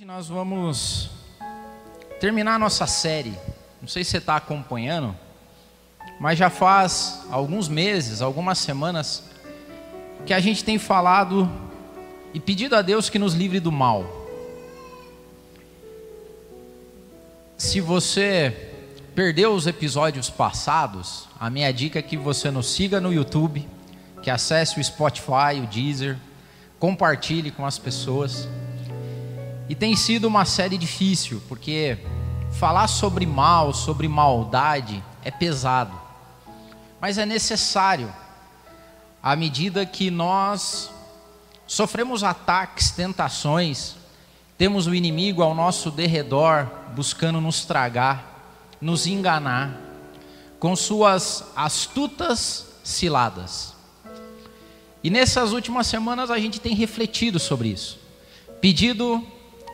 Hoje nós vamos terminar a nossa série. Não sei se você está acompanhando, mas já faz alguns meses, algumas semanas, que a gente tem falado e pedido a Deus que nos livre do mal. Se você perdeu os episódios passados, a minha dica é que você nos siga no YouTube, que acesse o Spotify, o Deezer, compartilhe com as pessoas. E tem sido uma série difícil, porque falar sobre mal, sobre maldade, é pesado. Mas é necessário, à medida que nós sofremos ataques, tentações, temos o inimigo ao nosso derredor buscando nos tragar, nos enganar, com suas astutas ciladas. E nessas últimas semanas a gente tem refletido sobre isso, pedido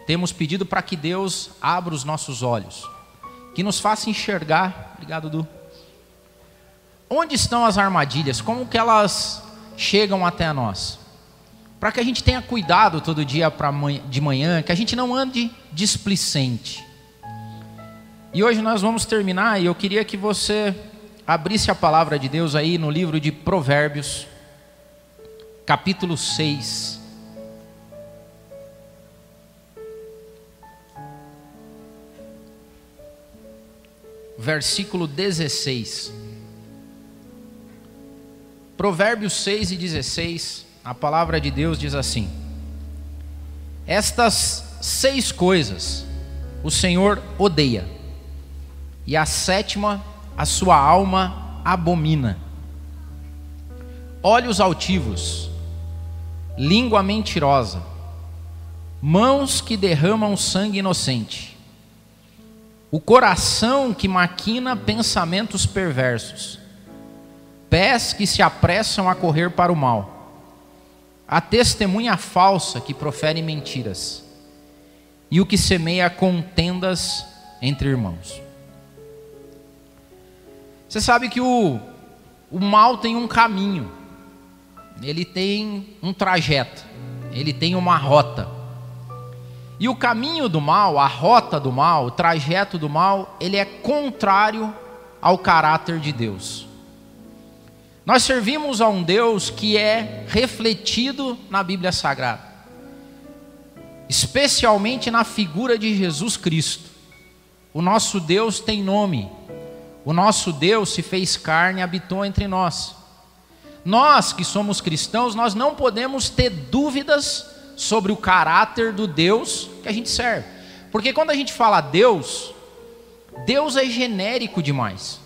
temos pedido para que Deus abra os nossos olhos, que nos faça enxergar, obrigado Du, onde estão as armadilhas, como que elas chegam até nós, para que a gente tenha cuidado todo dia de manhã, que a gente não ande displicente. E hoje nós vamos terminar e eu queria que você abrisse a palavra de Deus aí no livro de Provérbios, capítulo 6. Versículo 16. Provérbios 6 e 16, a palavra de Deus diz assim: Estas seis coisas o Senhor odeia, e a sétima a sua alma abomina: olhos altivos, língua mentirosa, mãos que derramam sangue inocente o coração que maquina pensamentos perversos, pés que se apressam a correr para o mal, a testemunha falsa que profere mentiras, e o que semeia contendas entre irmãos. Você sabe que o, o mal tem um caminho, ele tem um trajeto, ele tem uma rota. E o caminho do mal, a rota do mal, o trajeto do mal, ele é contrário ao caráter de Deus. Nós servimos a um Deus que é refletido na Bíblia Sagrada, especialmente na figura de Jesus Cristo. O nosso Deus tem nome, o nosso Deus se fez carne e habitou entre nós. Nós que somos cristãos, nós não podemos ter dúvidas sobre o caráter do Deus que a gente serve. Porque quando a gente fala Deus, Deus é genérico demais.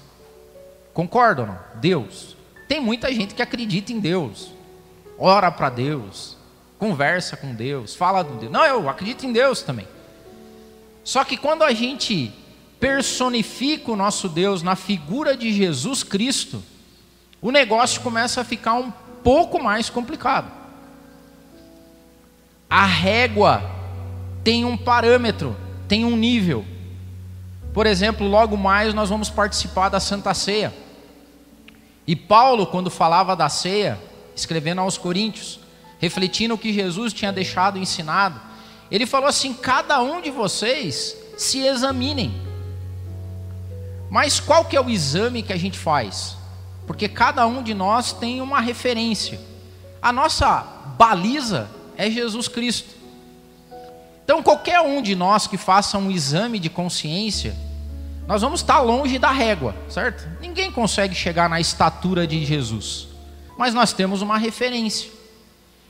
Concordam? Não? Deus. Tem muita gente que acredita em Deus, ora para Deus, conversa com Deus, fala do Deus. Não, eu acredito em Deus também. Só que quando a gente personifica o nosso Deus na figura de Jesus Cristo, o negócio começa a ficar um pouco mais complicado. A régua tem um parâmetro, tem um nível. Por exemplo, logo mais nós vamos participar da Santa Ceia. E Paulo, quando falava da ceia, escrevendo aos Coríntios, refletindo o que Jesus tinha deixado ensinado, ele falou assim: cada um de vocês se examinem. Mas qual que é o exame que a gente faz? Porque cada um de nós tem uma referência. A nossa baliza é Jesus Cristo. Então, qualquer um de nós que faça um exame de consciência, nós vamos estar longe da régua, certo? Ninguém consegue chegar na estatura de Jesus, mas nós temos uma referência.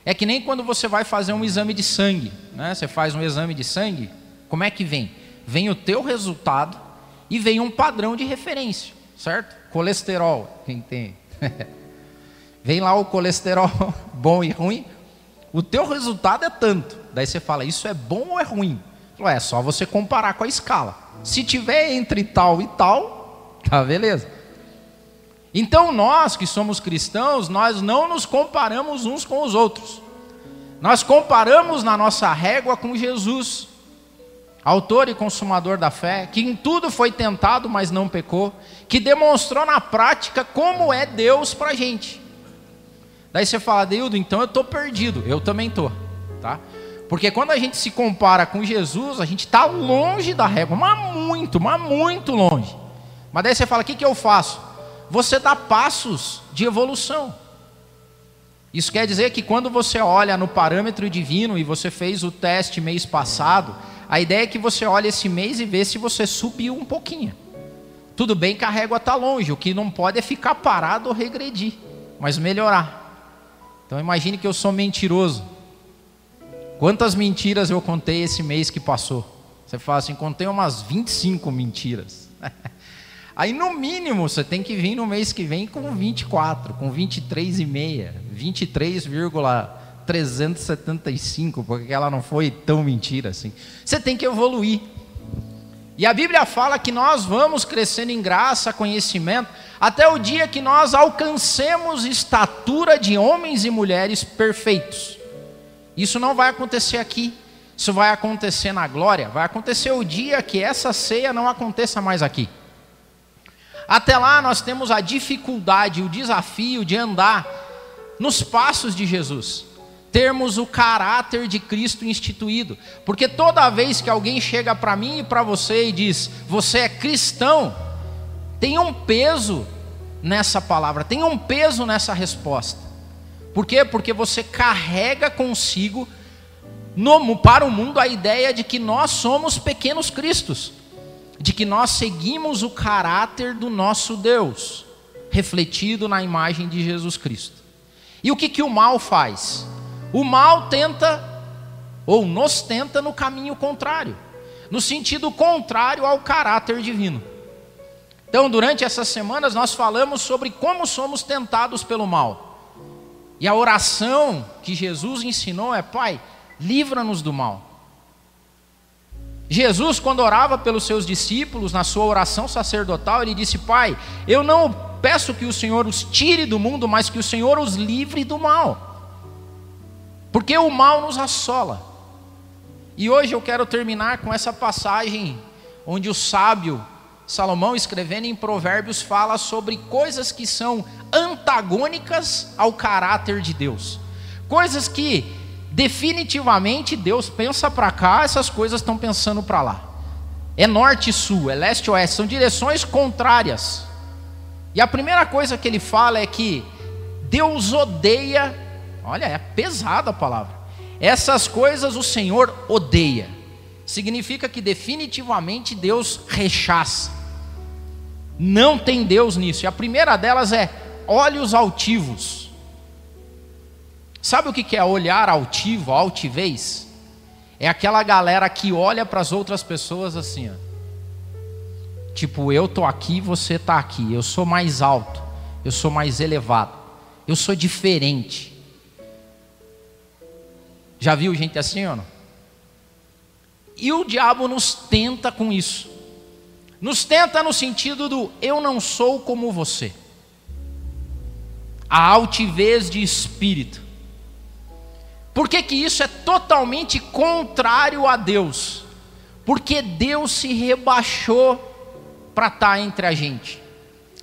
É que nem quando você vai fazer um exame de sangue, né? Você faz um exame de sangue, como é que vem? Vem o teu resultado e vem um padrão de referência, certo? Colesterol, quem tem? vem lá o colesterol bom e ruim, o teu resultado é tanto. Daí você fala, isso é bom ou é ruim? É só você comparar com a escala. Se tiver entre tal e tal, tá beleza. Então nós que somos cristãos, nós não nos comparamos uns com os outros. Nós comparamos na nossa régua com Jesus, autor e consumador da fé, que em tudo foi tentado, mas não pecou, que demonstrou na prática como é Deus para a gente. Daí você fala, Deildo, então eu estou perdido. Eu também estou, tá? Porque quando a gente se compara com Jesus, a gente está longe da régua, mas muito, mas muito longe. Mas daí você fala: o que, que eu faço? Você dá passos de evolução. Isso quer dizer que quando você olha no parâmetro divino e você fez o teste mês passado, a ideia é que você olhe esse mês e vê se você subiu um pouquinho. Tudo bem que a régua está longe, o que não pode é ficar parado ou regredir, mas melhorar. Então imagine que eu sou mentiroso. Quantas mentiras eu contei esse mês que passou? Você fala assim, contei umas 25 mentiras. Aí no mínimo você tem que vir no mês que vem com 24, com 23,5, 23,375, porque ela não foi tão mentira assim. Você tem que evoluir. E a Bíblia fala que nós vamos crescendo em graça, conhecimento, até o dia que nós alcancemos estatura de homens e mulheres perfeitos. Isso não vai acontecer aqui, isso vai acontecer na glória, vai acontecer o dia que essa ceia não aconteça mais aqui. Até lá nós temos a dificuldade, o desafio de andar nos passos de Jesus termos o caráter de Cristo instituído. Porque toda vez que alguém chega para mim e para você e diz, você é cristão, tem um peso nessa palavra, tem um peso nessa resposta. Por quê? Porque você carrega consigo no, para o mundo a ideia de que nós somos pequenos cristos, de que nós seguimos o caráter do nosso Deus, refletido na imagem de Jesus Cristo. E o que, que o mal faz? O mal tenta, ou nos tenta, no caminho contrário, no sentido contrário ao caráter divino. Então, durante essas semanas, nós falamos sobre como somos tentados pelo mal. E a oração que Jesus ensinou é: Pai, livra-nos do mal. Jesus, quando orava pelos seus discípulos, na sua oração sacerdotal, ele disse: Pai, eu não peço que o Senhor os tire do mundo, mas que o Senhor os livre do mal. Porque o mal nos assola. E hoje eu quero terminar com essa passagem onde o sábio Salomão, escrevendo em Provérbios, fala sobre coisas que são antagônicas ao caráter de Deus. Coisas que definitivamente Deus pensa para cá, essas coisas estão pensando para lá. É norte e sul, é leste e oeste, são direções contrárias. E a primeira coisa que ele fala é que Deus odeia Olha, é pesada a palavra. Essas coisas o Senhor odeia. Significa que definitivamente Deus rechaça. Não tem Deus nisso. E a primeira delas é olhos altivos. Sabe o que é olhar altivo, altivez? É aquela galera que olha para as outras pessoas assim, ó. Tipo, eu tô aqui, você tá aqui. Eu sou mais alto, eu sou mais elevado, eu sou diferente. Já viu gente assim ou não? E o diabo nos tenta com isso. Nos tenta no sentido do eu não sou como você. A altivez de espírito. Por que, que isso é totalmente contrário a Deus? Porque Deus se rebaixou para estar tá entre a gente.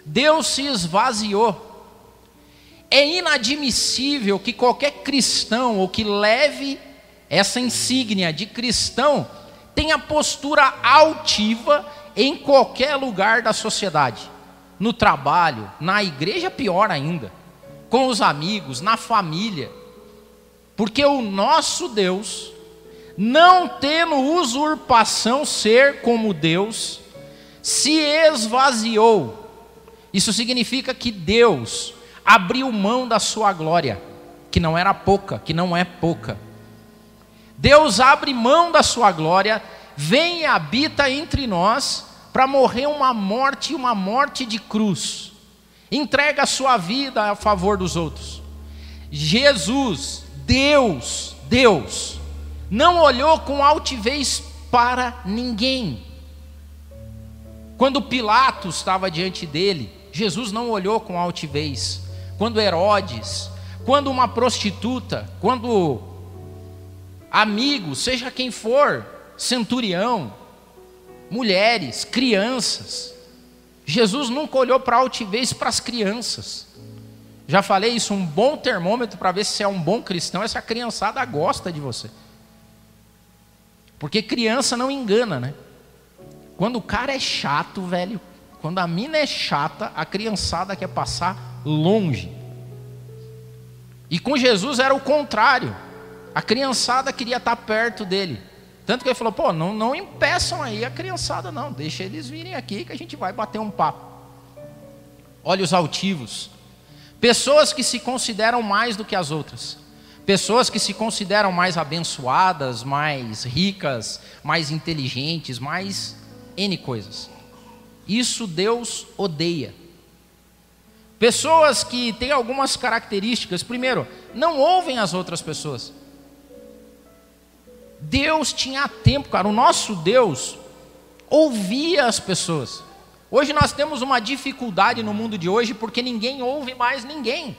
Deus se esvaziou. É inadmissível que qualquer cristão ou que leve essa insígnia de cristão tenha postura altiva em qualquer lugar da sociedade, no trabalho, na igreja, pior ainda, com os amigos, na família, porque o nosso Deus, não tendo usurpação ser como Deus, se esvaziou. Isso significa que Deus abriu mão da sua glória, que não era pouca, que não é pouca. Deus abre mão da sua glória, vem e habita entre nós para morrer uma morte, uma morte de cruz. Entrega a sua vida a favor dos outros. Jesus, Deus, Deus, não olhou com altivez para ninguém. Quando Pilatos estava diante dele, Jesus não olhou com altivez quando Herodes, quando uma prostituta, quando amigo, seja quem for, centurião, mulheres, crianças. Jesus nunca olhou para a altivez para as crianças. Já falei isso, um bom termômetro para ver se é um bom cristão, essa criançada gosta de você. Porque criança não engana, né? Quando o cara é chato, velho, quando a mina é chata, a criançada quer passar longe. E com Jesus era o contrário. A criançada queria estar perto dele. Tanto que ele falou: pô, não, não impeçam aí a criançada, não. Deixa eles virem aqui que a gente vai bater um papo. Olha os altivos. Pessoas que se consideram mais do que as outras. Pessoas que se consideram mais abençoadas, mais ricas, mais inteligentes, mais N coisas. Isso Deus odeia. Pessoas que têm algumas características, primeiro, não ouvem as outras pessoas. Deus tinha tempo, cara, o nosso Deus ouvia as pessoas. Hoje nós temos uma dificuldade no mundo de hoje porque ninguém ouve mais ninguém.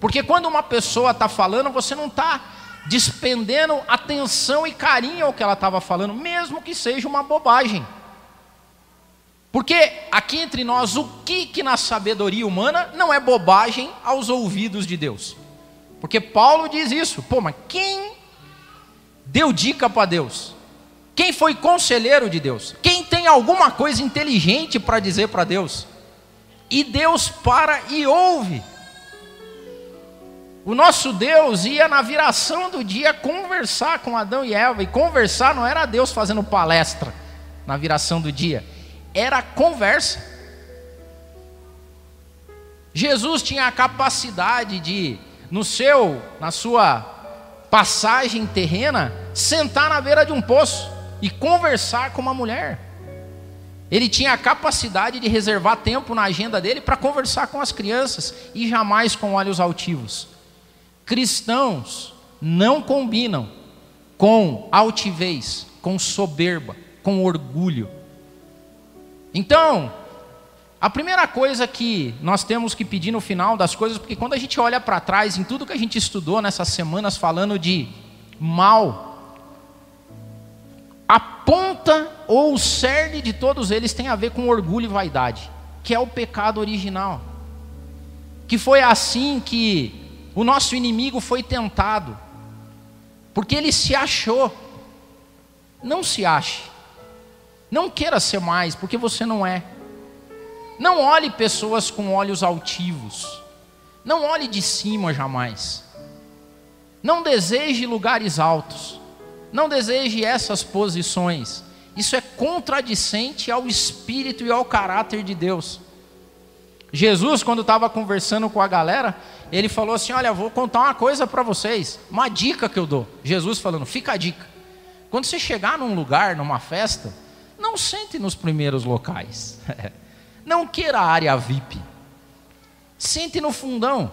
Porque quando uma pessoa está falando, você não está despendendo atenção e carinho ao que ela estava falando, mesmo que seja uma bobagem. Porque aqui entre nós, o que que na sabedoria humana não é bobagem aos ouvidos de Deus? Porque Paulo diz isso. Pô, mas quem deu dica para Deus? Quem foi conselheiro de Deus? Quem tem alguma coisa inteligente para dizer para Deus? E Deus para e ouve. O nosso Deus ia na viração do dia conversar com Adão e Eva, e conversar não era Deus fazendo palestra na viração do dia, era conversa. Jesus tinha a capacidade de, no seu, na sua passagem terrena, sentar na beira de um poço e conversar com uma mulher. Ele tinha a capacidade de reservar tempo na agenda dele para conversar com as crianças e jamais com olhos altivos. Cristãos não combinam com altivez, com soberba, com orgulho. Então, a primeira coisa que nós temos que pedir no final das coisas, porque quando a gente olha para trás em tudo que a gente estudou nessas semanas falando de mal, a ponta ou o cerne de todos eles tem a ver com orgulho e vaidade, que é o pecado original. Que foi assim que o nosso inimigo foi tentado, porque ele se achou. Não se ache. Não queira ser mais, porque você não é. Não olhe pessoas com olhos altivos. Não olhe de cima jamais. Não deseje lugares altos. Não deseje essas posições. Isso é contradicente ao espírito e ao caráter de Deus. Jesus, quando estava conversando com a galera, ele falou assim: Olha, vou contar uma coisa para vocês, uma dica que eu dou. Jesus falando: Fica a dica. Quando você chegar num lugar, numa festa, não sente nos primeiros locais. Não queira a área VIP. Sente no fundão.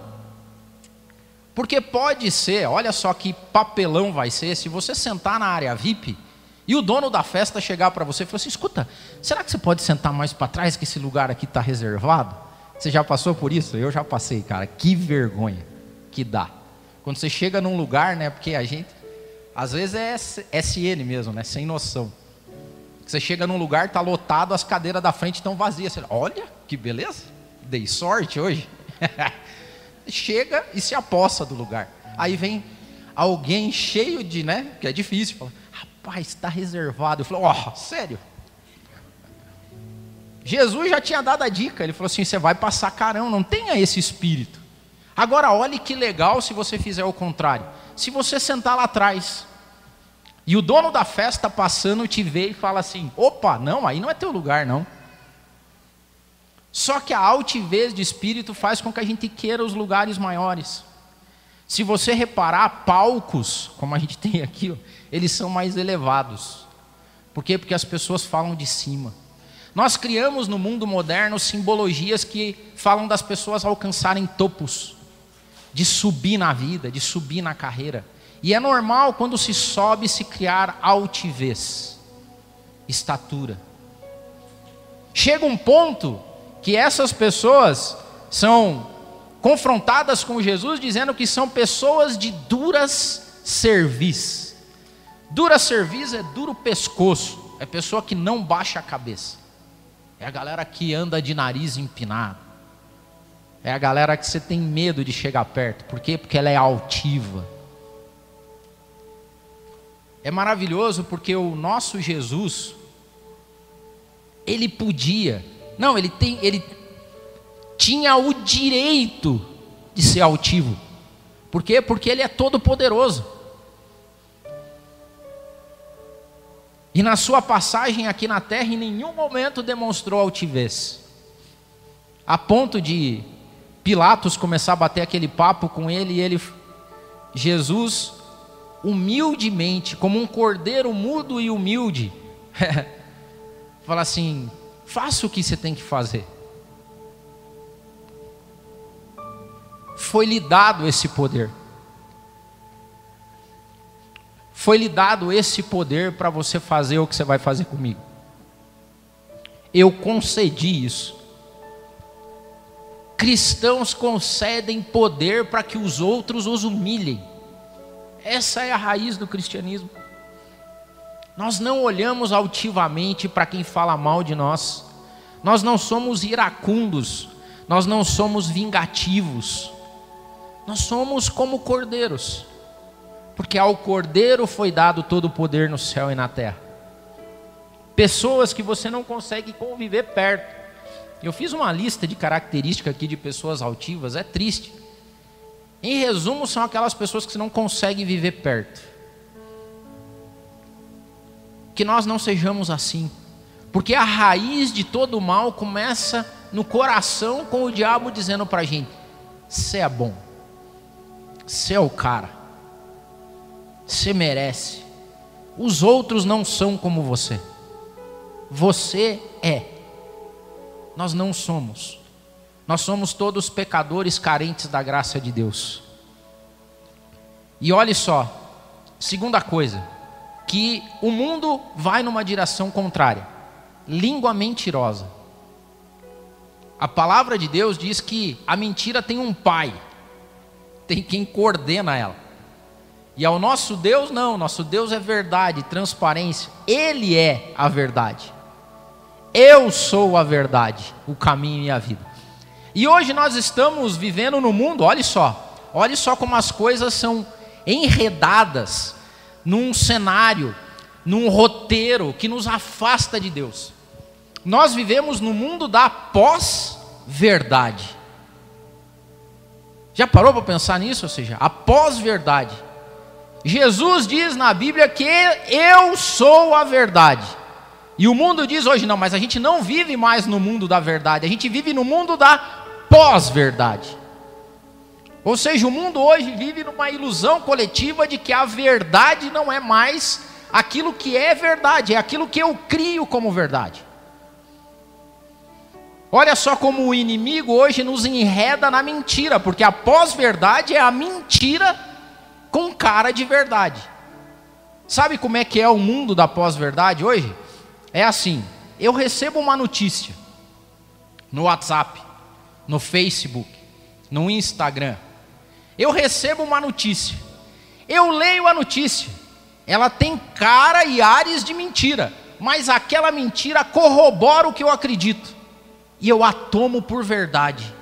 Porque pode ser, olha só que papelão vai ser, se você sentar na área VIP e o dono da festa chegar para você e falar assim: escuta, será que você pode sentar mais para trás que esse lugar aqui está reservado? Você já passou por isso? Eu já passei, cara. Que vergonha que dá. Quando você chega num lugar, né? Porque a gente, às vezes é SN mesmo, né? Sem noção. Você chega num lugar, tá lotado, as cadeiras da frente estão vazias. Você, Olha, que beleza. Dei sorte hoje. chega e se aposta do lugar. Aí vem alguém cheio de, né? Que é difícil. Fala, rapaz, está reservado. Eu falo, ó, oh, sério. Jesus já tinha dado a dica, ele falou assim: você vai passar carão, não tenha esse espírito. Agora, olhe que legal se você fizer o contrário. Se você sentar lá atrás e o dono da festa passando te vê e fala assim: opa, não, aí não é teu lugar, não. Só que a altivez de espírito faz com que a gente queira os lugares maiores. Se você reparar, palcos, como a gente tem aqui, eles são mais elevados. Por quê? Porque as pessoas falam de cima. Nós criamos no mundo moderno simbologias que falam das pessoas alcançarem topos, de subir na vida, de subir na carreira. E é normal quando se sobe se criar altivez, estatura. Chega um ponto que essas pessoas são confrontadas com Jesus dizendo que são pessoas de duras cerviz. Dura cerviz é duro pescoço, é pessoa que não baixa a cabeça. É a galera que anda de nariz empinado. É a galera que você tem medo de chegar perto. Por quê? Porque ela é altiva. É maravilhoso porque o nosso Jesus, ele podia, não, ele tem, ele tinha o direito de ser altivo. Por quê? Porque ele é todo poderoso. E na sua passagem aqui na terra, em nenhum momento demonstrou altivez. A ponto de Pilatos começar a bater aquele papo com ele e ele, Jesus, humildemente, como um cordeiro mudo e humilde, fala assim: faça o que você tem que fazer. Foi-lhe dado esse poder. Foi lhe dado esse poder para você fazer o que você vai fazer comigo. Eu concedi isso. Cristãos concedem poder para que os outros os humilhem. Essa é a raiz do cristianismo. Nós não olhamos altivamente para quem fala mal de nós. Nós não somos iracundos. Nós não somos vingativos. Nós somos como cordeiros porque ao Cordeiro foi dado todo o poder no céu e na terra. Pessoas que você não consegue conviver perto. Eu fiz uma lista de características aqui de pessoas altivas, é triste. Em resumo, são aquelas pessoas que você não consegue viver perto. Que nós não sejamos assim, porque a raiz de todo o mal começa no coração com o diabo dizendo para a gente: você é bom, você é o cara você merece. Os outros não são como você. Você é. Nós não somos. Nós somos todos pecadores carentes da graça de Deus. E olhe só, segunda coisa, que o mundo vai numa direção contrária. Língua mentirosa. A palavra de Deus diz que a mentira tem um pai, tem quem coordena ela. E ao nosso Deus, não, nosso Deus é verdade, transparência. Ele é a verdade. Eu sou a verdade, o caminho e a vida. E hoje nós estamos vivendo no mundo, olhe só, olhe só como as coisas são enredadas num cenário, num roteiro que nos afasta de Deus. Nós vivemos no mundo da pós-verdade. Já parou para pensar nisso? Ou seja, a pós-verdade. Jesus diz na Bíblia que eu sou a verdade. E o mundo diz hoje não, mas a gente não vive mais no mundo da verdade, a gente vive no mundo da pós-verdade. Ou seja, o mundo hoje vive numa ilusão coletiva de que a verdade não é mais aquilo que é verdade, é aquilo que eu crio como verdade. Olha só como o inimigo hoje nos enreda na mentira, porque a pós-verdade é a mentira com cara de verdade. Sabe como é que é o mundo da pós-verdade hoje? É assim: eu recebo uma notícia no WhatsApp, no Facebook, no Instagram. Eu recebo uma notícia. Eu leio a notícia. Ela tem cara e ares de mentira, mas aquela mentira corrobora o que eu acredito. E eu a tomo por verdade.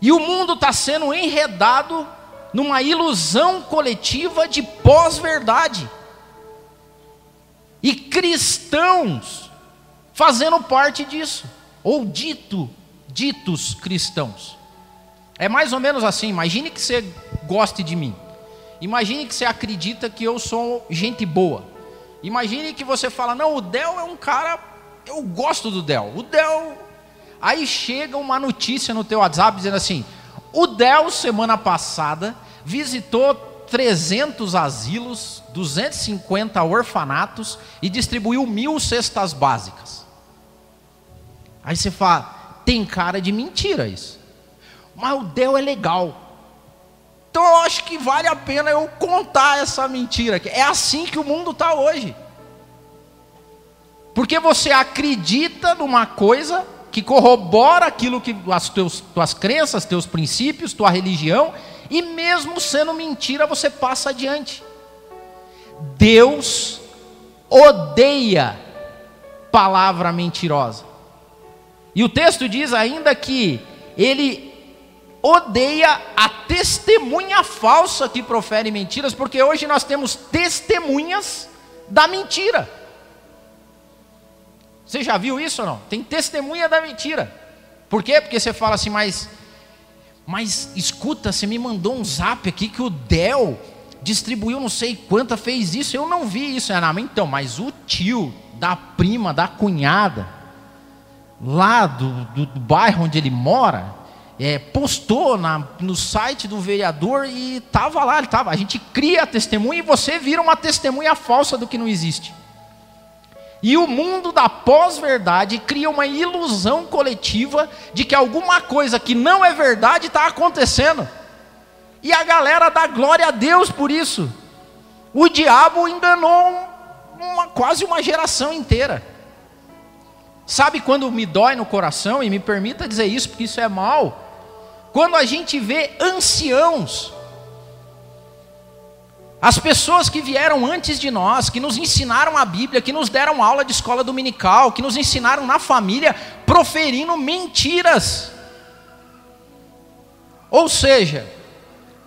E o mundo está sendo enredado numa ilusão coletiva de pós-verdade. E cristãos fazendo parte disso, ou dito, ditos cristãos. É mais ou menos assim, imagine que você goste de mim. Imagine que você acredita que eu sou gente boa. Imagine que você fala: "Não, o Del é um cara, eu gosto do Del. O Del Aí chega uma notícia no teu WhatsApp dizendo assim: o Del, semana passada, visitou 300 asilos, 250 orfanatos e distribuiu mil cestas básicas. Aí você fala: tem cara de mentira isso. Mas o Del é legal. Então eu acho que vale a pena eu contar essa mentira. É assim que o mundo está hoje. Porque você acredita numa coisa que corrobora aquilo que as teus, tuas crenças, teus princípios, tua religião, e mesmo sendo mentira, você passa adiante. Deus odeia palavra mentirosa. E o texto diz ainda que ele odeia a testemunha falsa que profere mentiras, porque hoje nós temos testemunhas da mentira. Você já viu isso ou não? Tem testemunha da mentira. Por quê? Porque você fala assim, mas, mas escuta, você me mandou um zap aqui que o Del distribuiu não sei quanta, fez isso, eu não vi isso. É, não, então, mas o tio da prima, da cunhada, lá do, do, do bairro onde ele mora, é, postou na, no site do vereador e estava lá, ele tava. A gente cria testemunha e você vira uma testemunha falsa do que não existe. E o mundo da pós-verdade cria uma ilusão coletiva de que alguma coisa que não é verdade está acontecendo. E a galera dá glória a Deus por isso. O diabo enganou uma, quase uma geração inteira. Sabe quando me dói no coração, e me permita dizer isso, porque isso é mal quando a gente vê anciãos, as pessoas que vieram antes de nós, que nos ensinaram a Bíblia, que nos deram aula de escola dominical, que nos ensinaram na família, proferindo mentiras. Ou seja,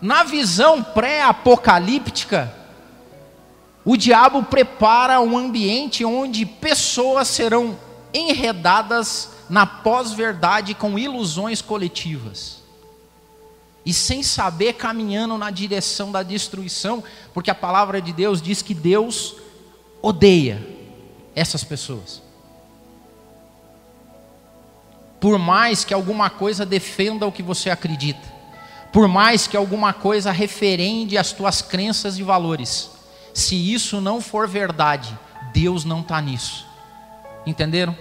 na visão pré-apocalíptica, o diabo prepara um ambiente onde pessoas serão enredadas na pós-verdade com ilusões coletivas e sem saber caminhando na direção da destruição, porque a palavra de Deus diz que Deus odeia essas pessoas. Por mais que alguma coisa defenda o que você acredita, por mais que alguma coisa referende as tuas crenças e valores, se isso não for verdade, Deus não está nisso. Entenderam?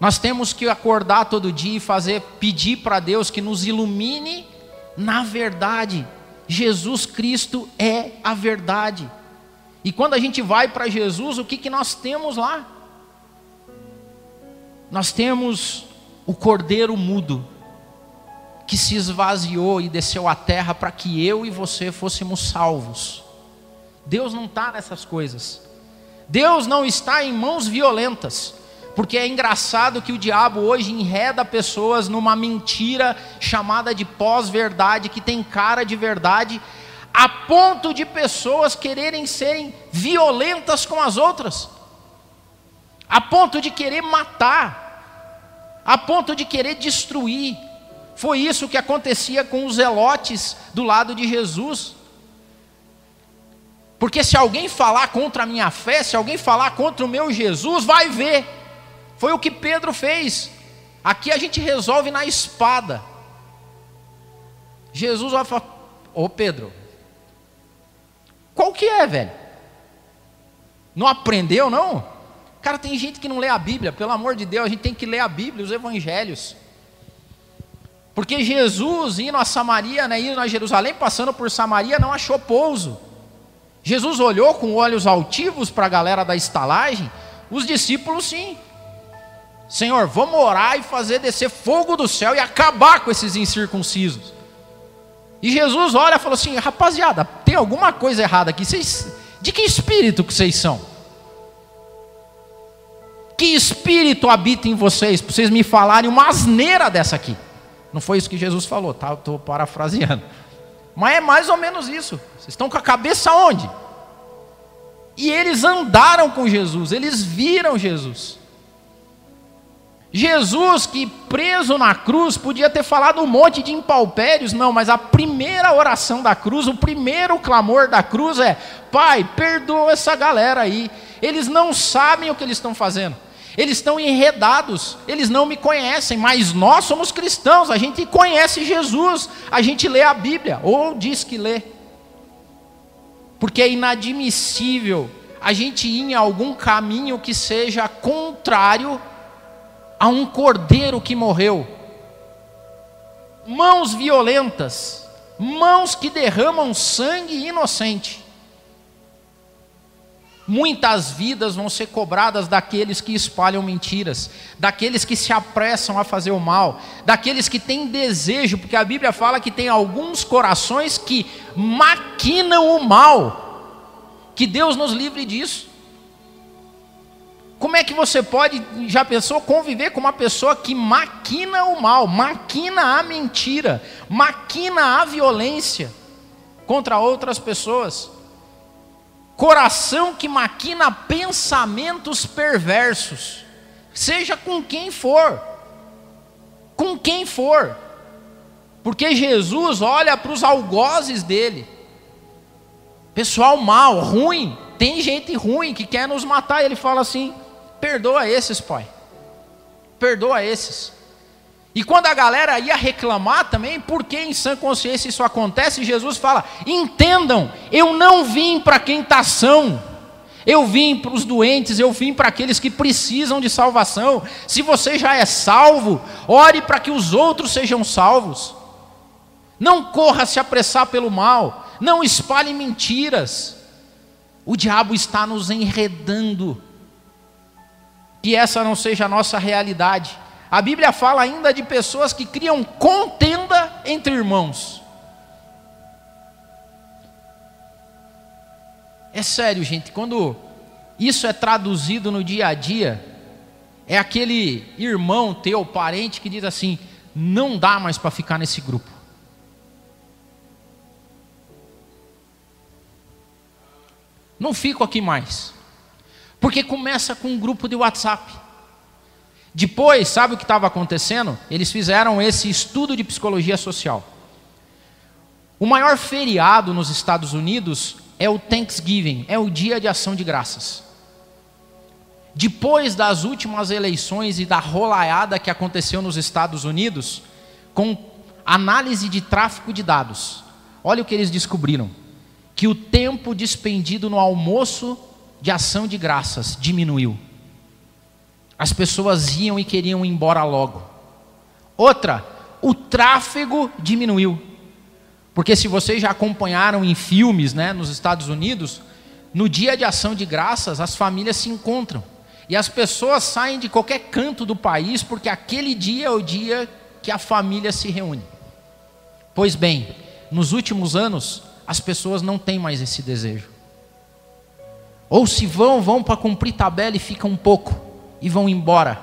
Nós temos que acordar todo dia e fazer, pedir para Deus que nos ilumine na verdade. Jesus Cristo é a verdade. E quando a gente vai para Jesus, o que, que nós temos lá? Nós temos o cordeiro mudo, que se esvaziou e desceu à terra para que eu e você fôssemos salvos. Deus não está nessas coisas. Deus não está em mãos violentas. Porque é engraçado que o diabo hoje enreda pessoas numa mentira chamada de pós-verdade, que tem cara de verdade, a ponto de pessoas quererem serem violentas com as outras, a ponto de querer matar, a ponto de querer destruir. Foi isso que acontecia com os zelotes do lado de Jesus. Porque se alguém falar contra a minha fé, se alguém falar contra o meu Jesus, vai ver. Foi o que Pedro fez. Aqui a gente resolve na espada. Jesus vai falar: Ô Pedro, qual que é, velho? Não aprendeu, não? Cara, tem gente que não lê a Bíblia, pelo amor de Deus, a gente tem que ler a Bíblia, os evangelhos. Porque Jesus, indo a Samaria, né, indo a Jerusalém, passando por Samaria, não achou pouso. Jesus olhou com olhos altivos para a galera da estalagem, os discípulos sim. Senhor, vamos orar e fazer descer fogo do céu e acabar com esses incircuncisos. E Jesus olha e falou assim: rapaziada, tem alguma coisa errada aqui. Vocês, de que espírito que vocês são? Que espírito habita em vocês? Para vocês me falarem uma asneira dessa aqui. Não foi isso que Jesus falou, tá? Estou parafraseando. Mas é mais ou menos isso. Vocês estão com a cabeça onde? E eles andaram com Jesus, eles viram Jesus. Jesus, que preso na cruz, podia ter falado um monte de impalpérios, não, mas a primeira oração da cruz, o primeiro clamor da cruz é: Pai, perdoa essa galera aí, eles não sabem o que eles estão fazendo, eles estão enredados, eles não me conhecem, mas nós somos cristãos, a gente conhece Jesus, a gente lê a Bíblia, ou diz que lê, porque é inadmissível a gente ir em algum caminho que seja contrário a um cordeiro que morreu. Mãos violentas, mãos que derramam sangue inocente. Muitas vidas vão ser cobradas daqueles que espalham mentiras, daqueles que se apressam a fazer o mal, daqueles que têm desejo, porque a Bíblia fala que tem alguns corações que maquinam o mal. Que Deus nos livre disso. Como é que você pode, já pensou, conviver com uma pessoa que maquina o mal, maquina a mentira, maquina a violência contra outras pessoas? Coração que maquina pensamentos perversos, seja com quem for, com quem for, porque Jesus olha para os algozes dele, pessoal mal, ruim, tem gente ruim que quer nos matar, e ele fala assim: perdoa esses, pai, perdoa esses. E quando a galera ia reclamar também, por que em sã consciência isso acontece, Jesus fala: entendam, eu não vim para quem está são, eu vim para os doentes, eu vim para aqueles que precisam de salvação. Se você já é salvo, ore para que os outros sejam salvos. Não corra se apressar pelo mal, não espalhe mentiras. O diabo está nos enredando. Que essa não seja a nossa realidade. A Bíblia fala ainda de pessoas que criam contenda entre irmãos. É sério, gente, quando isso é traduzido no dia a dia, é aquele irmão teu, parente, que diz assim: não dá mais para ficar nesse grupo. Não fico aqui mais. Porque começa com um grupo de WhatsApp. Depois, sabe o que estava acontecendo? Eles fizeram esse estudo de psicologia social. O maior feriado nos Estados Unidos é o Thanksgiving, é o Dia de Ação de Graças. Depois das últimas eleições e da rolaiada que aconteceu nos Estados Unidos, com análise de tráfico de dados, olha o que eles descobriram: que o tempo despendido no almoço de ação de graças diminuiu. As pessoas iam e queriam ir embora logo. Outra, o tráfego diminuiu. Porque se vocês já acompanharam em filmes, né, nos Estados Unidos, no dia de ação de graças, as famílias se encontram. E as pessoas saem de qualquer canto do país, porque aquele dia é o dia que a família se reúne. Pois bem, nos últimos anos, as pessoas não têm mais esse desejo. Ou se vão, vão para cumprir tabela e ficam um pouco e vão embora.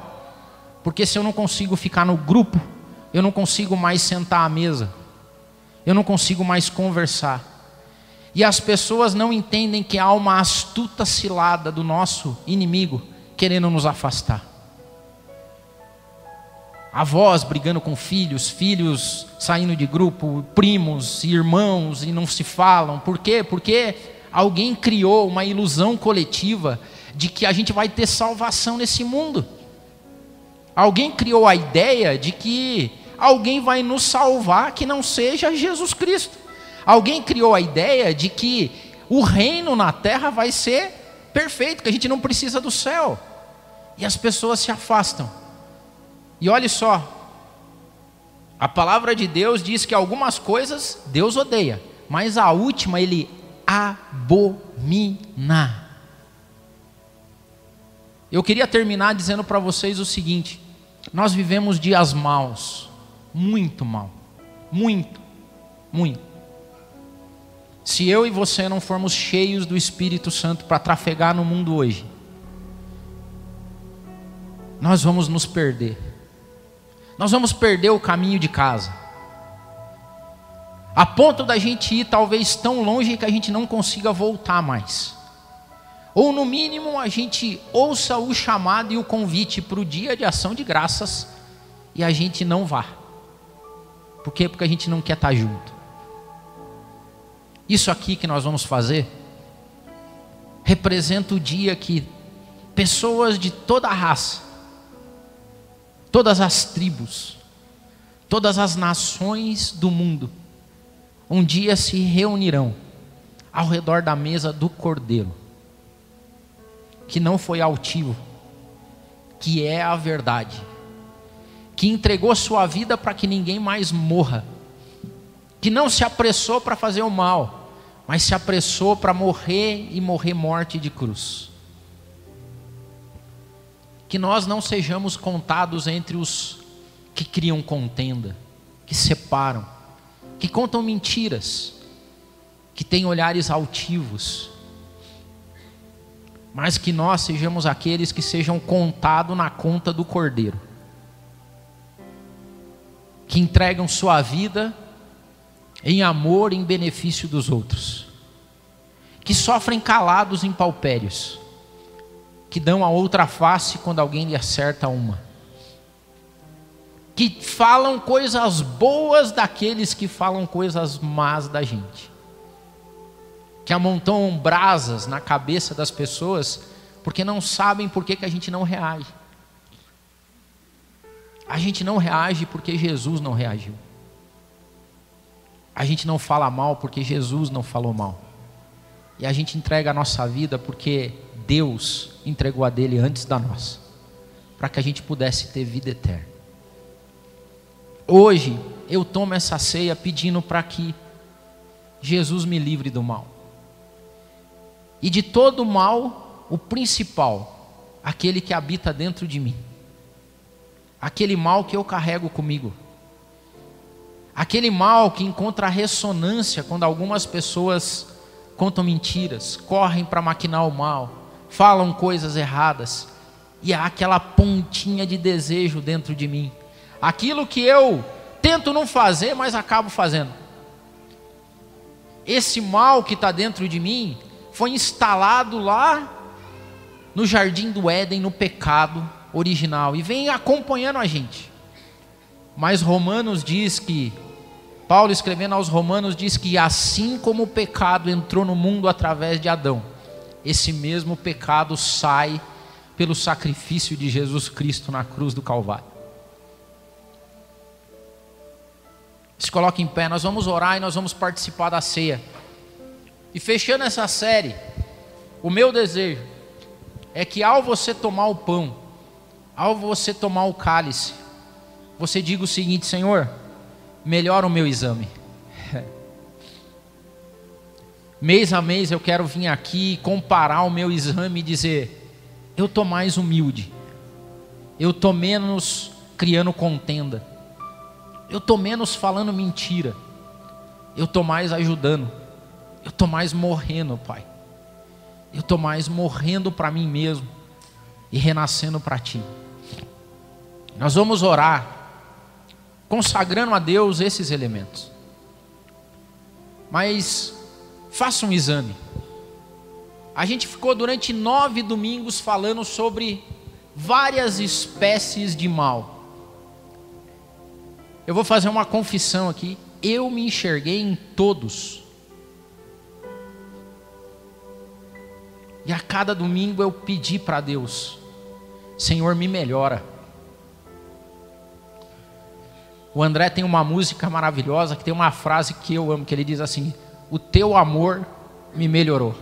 Porque se eu não consigo ficar no grupo, eu não consigo mais sentar à mesa, eu não consigo mais conversar. E as pessoas não entendem que há uma astuta cilada do nosso inimigo querendo nos afastar. Avós brigando com filhos, filhos saindo de grupo, primos, irmãos e não se falam. Por quê? Porque alguém criou uma ilusão coletiva de que a gente vai ter salvação nesse mundo. Alguém criou a ideia de que alguém vai nos salvar que não seja Jesus Cristo. Alguém criou a ideia de que o reino na terra vai ser perfeito, que a gente não precisa do céu. E as pessoas se afastam. E olhe só, a palavra de Deus diz que algumas coisas Deus odeia, mas a última ele abomina. Eu queria terminar dizendo para vocês o seguinte: nós vivemos dias maus, muito mal, muito, muito. Se eu e você não formos cheios do Espírito Santo para trafegar no mundo hoje, nós vamos nos perder. Nós vamos perder o caminho de casa. A ponto da gente ir talvez tão longe que a gente não consiga voltar mais. Ou no mínimo a gente ouça o chamado e o convite para o dia de ação de graças e a gente não vá. Por quê? Porque a gente não quer estar junto. Isso aqui que nós vamos fazer representa o dia que pessoas de toda a raça, todas as tribos, todas as nações do mundo, um dia se reunirão ao redor da mesa do Cordeiro que não foi altivo, que é a verdade, que entregou sua vida para que ninguém mais morra, que não se apressou para fazer o mal, mas se apressou para morrer e morrer morte de cruz. Que nós não sejamos contados entre os que criam contenda, que separam, que contam mentiras, que têm olhares altivos, mas que nós sejamos aqueles que sejam contados na conta do Cordeiro, que entregam sua vida em amor, em benefício dos outros, que sofrem calados em paupérios, que dão a outra face quando alguém lhe acerta uma, que falam coisas boas daqueles que falam coisas más da gente, que amontam brasas na cabeça das pessoas porque não sabem por que, que a gente não reage. A gente não reage porque Jesus não reagiu. A gente não fala mal porque Jesus não falou mal. E a gente entrega a nossa vida porque Deus entregou a dele antes da nossa, para que a gente pudesse ter vida eterna. Hoje eu tomo essa ceia pedindo para que Jesus me livre do mal. E de todo mal, o principal, aquele que habita dentro de mim. Aquele mal que eu carrego comigo Aquele mal que encontra ressonância quando algumas pessoas contam mentiras, correm para maquinar o mal, falam coisas erradas, e há aquela pontinha de desejo dentro de mim. Aquilo que eu tento não fazer, mas acabo fazendo. Esse mal que está dentro de mim foi instalado lá no jardim do Éden, no pecado original, e vem acompanhando a gente. Mas Romanos diz que Paulo, escrevendo aos Romanos, diz que assim como o pecado entrou no mundo através de Adão, esse mesmo pecado sai pelo sacrifício de Jesus Cristo na cruz do Calvário. Se coloque em pé, nós vamos orar e nós vamos participar da ceia. E fechando essa série, o meu desejo é que ao você tomar o pão, ao você tomar o cálice, você diga o seguinte: Senhor, melhora o meu exame. mês a mês eu quero vir aqui comparar o meu exame e dizer: eu estou mais humilde, eu estou menos criando contenda, eu estou menos falando mentira, eu estou mais ajudando, eu estou mais morrendo, Pai, eu estou mais morrendo para mim mesmo e renascendo para Ti. Nós vamos orar consagrando a Deus esses elementos. Mas faça um exame. A gente ficou durante nove domingos falando sobre várias espécies de mal. Eu vou fazer uma confissão aqui. Eu me enxerguei em todos. E a cada domingo eu pedi para Deus: Senhor, me melhora. O André tem uma música maravilhosa que tem uma frase que eu amo, que ele diz assim: "O teu amor me melhorou".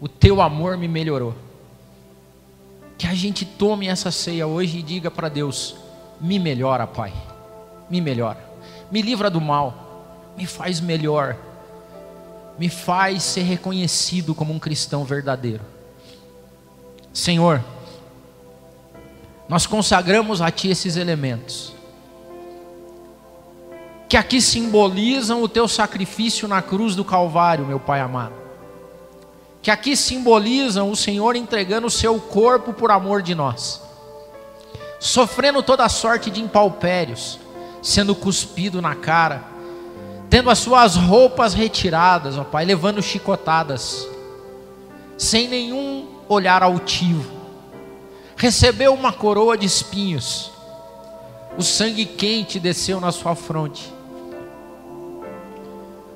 O teu amor me melhorou. Que a gente tome essa ceia hoje e diga para Deus: "Me melhora, Pai. Me melhora. Me livra do mal. Me faz melhor. Me faz ser reconhecido como um cristão verdadeiro." Senhor, nós consagramos a Ti esses elementos, que aqui simbolizam o Teu sacrifício na cruz do Calvário, meu Pai amado, que aqui simbolizam o Senhor entregando o Seu corpo por amor de nós, sofrendo toda sorte de impalpérios, sendo cuspido na cara, tendo as suas roupas retiradas, ó Pai, levando chicotadas, sem nenhum olhar altivo, recebeu uma coroa de espinhos, o sangue quente desceu na sua fronte.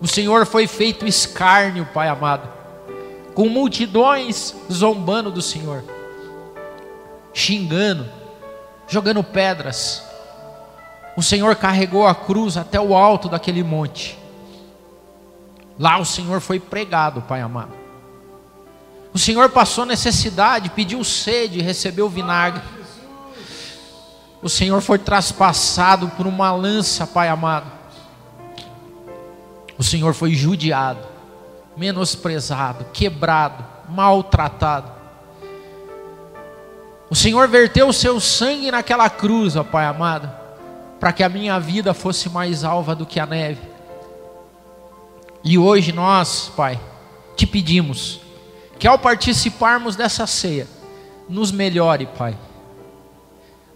O Senhor foi feito escárnio, Pai amado, com multidões zombando do Senhor, xingando, jogando pedras. O Senhor carregou a cruz até o alto daquele monte. Lá o Senhor foi pregado, Pai amado. O Senhor passou necessidade, pediu sede, recebeu vinagre. O Senhor foi traspassado por uma lança, Pai amado. O Senhor foi judiado, menosprezado, quebrado, maltratado. O Senhor verteu o seu sangue naquela cruz, ó Pai amado, para que a minha vida fosse mais alva do que a neve. E hoje nós, Pai, te pedimos que ao participarmos dessa ceia, nos melhore, Pai.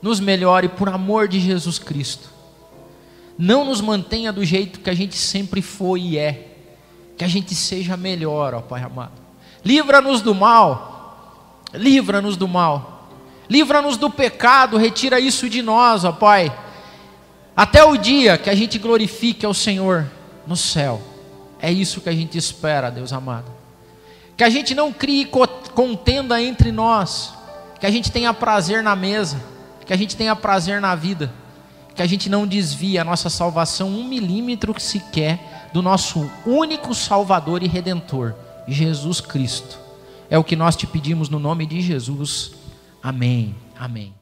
Nos melhore por amor de Jesus Cristo. Não nos mantenha do jeito que a gente sempre foi e é. Que a gente seja melhor, ó Pai amado. Livra-nos do mal. Livra-nos do mal. Livra-nos do pecado, retira isso de nós, ó Pai. Até o dia que a gente glorifique ao Senhor no céu. É isso que a gente espera, Deus amado. Que a gente não crie contenda entre nós, que a gente tenha prazer na mesa, que a gente tenha prazer na vida, que a gente não desvie a nossa salvação um milímetro sequer do nosso único Salvador e Redentor, Jesus Cristo. É o que nós te pedimos no nome de Jesus. Amém. Amém.